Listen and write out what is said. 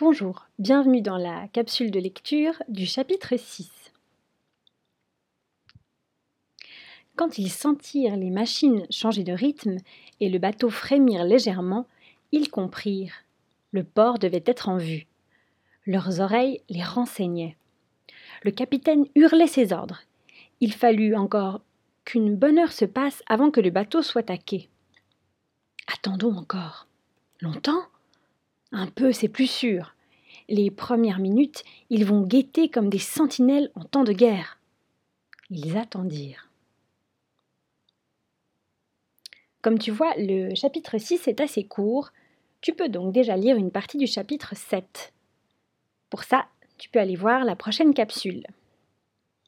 Bonjour, bienvenue dans la capsule de lecture du chapitre 6. Quand ils sentirent les machines changer de rythme et le bateau frémir légèrement, ils comprirent. Le port devait être en vue. Leurs oreilles les renseignaient. Le capitaine hurlait ses ordres. Il fallut encore qu'une bonne heure se passe avant que le bateau soit à quai. Attendons encore. Longtemps? Un peu, c'est plus sûr. Les premières minutes, ils vont guetter comme des sentinelles en temps de guerre. Ils attendirent. Comme tu vois, le chapitre 6 est assez court. Tu peux donc déjà lire une partie du chapitre 7. Pour ça, tu peux aller voir la prochaine capsule.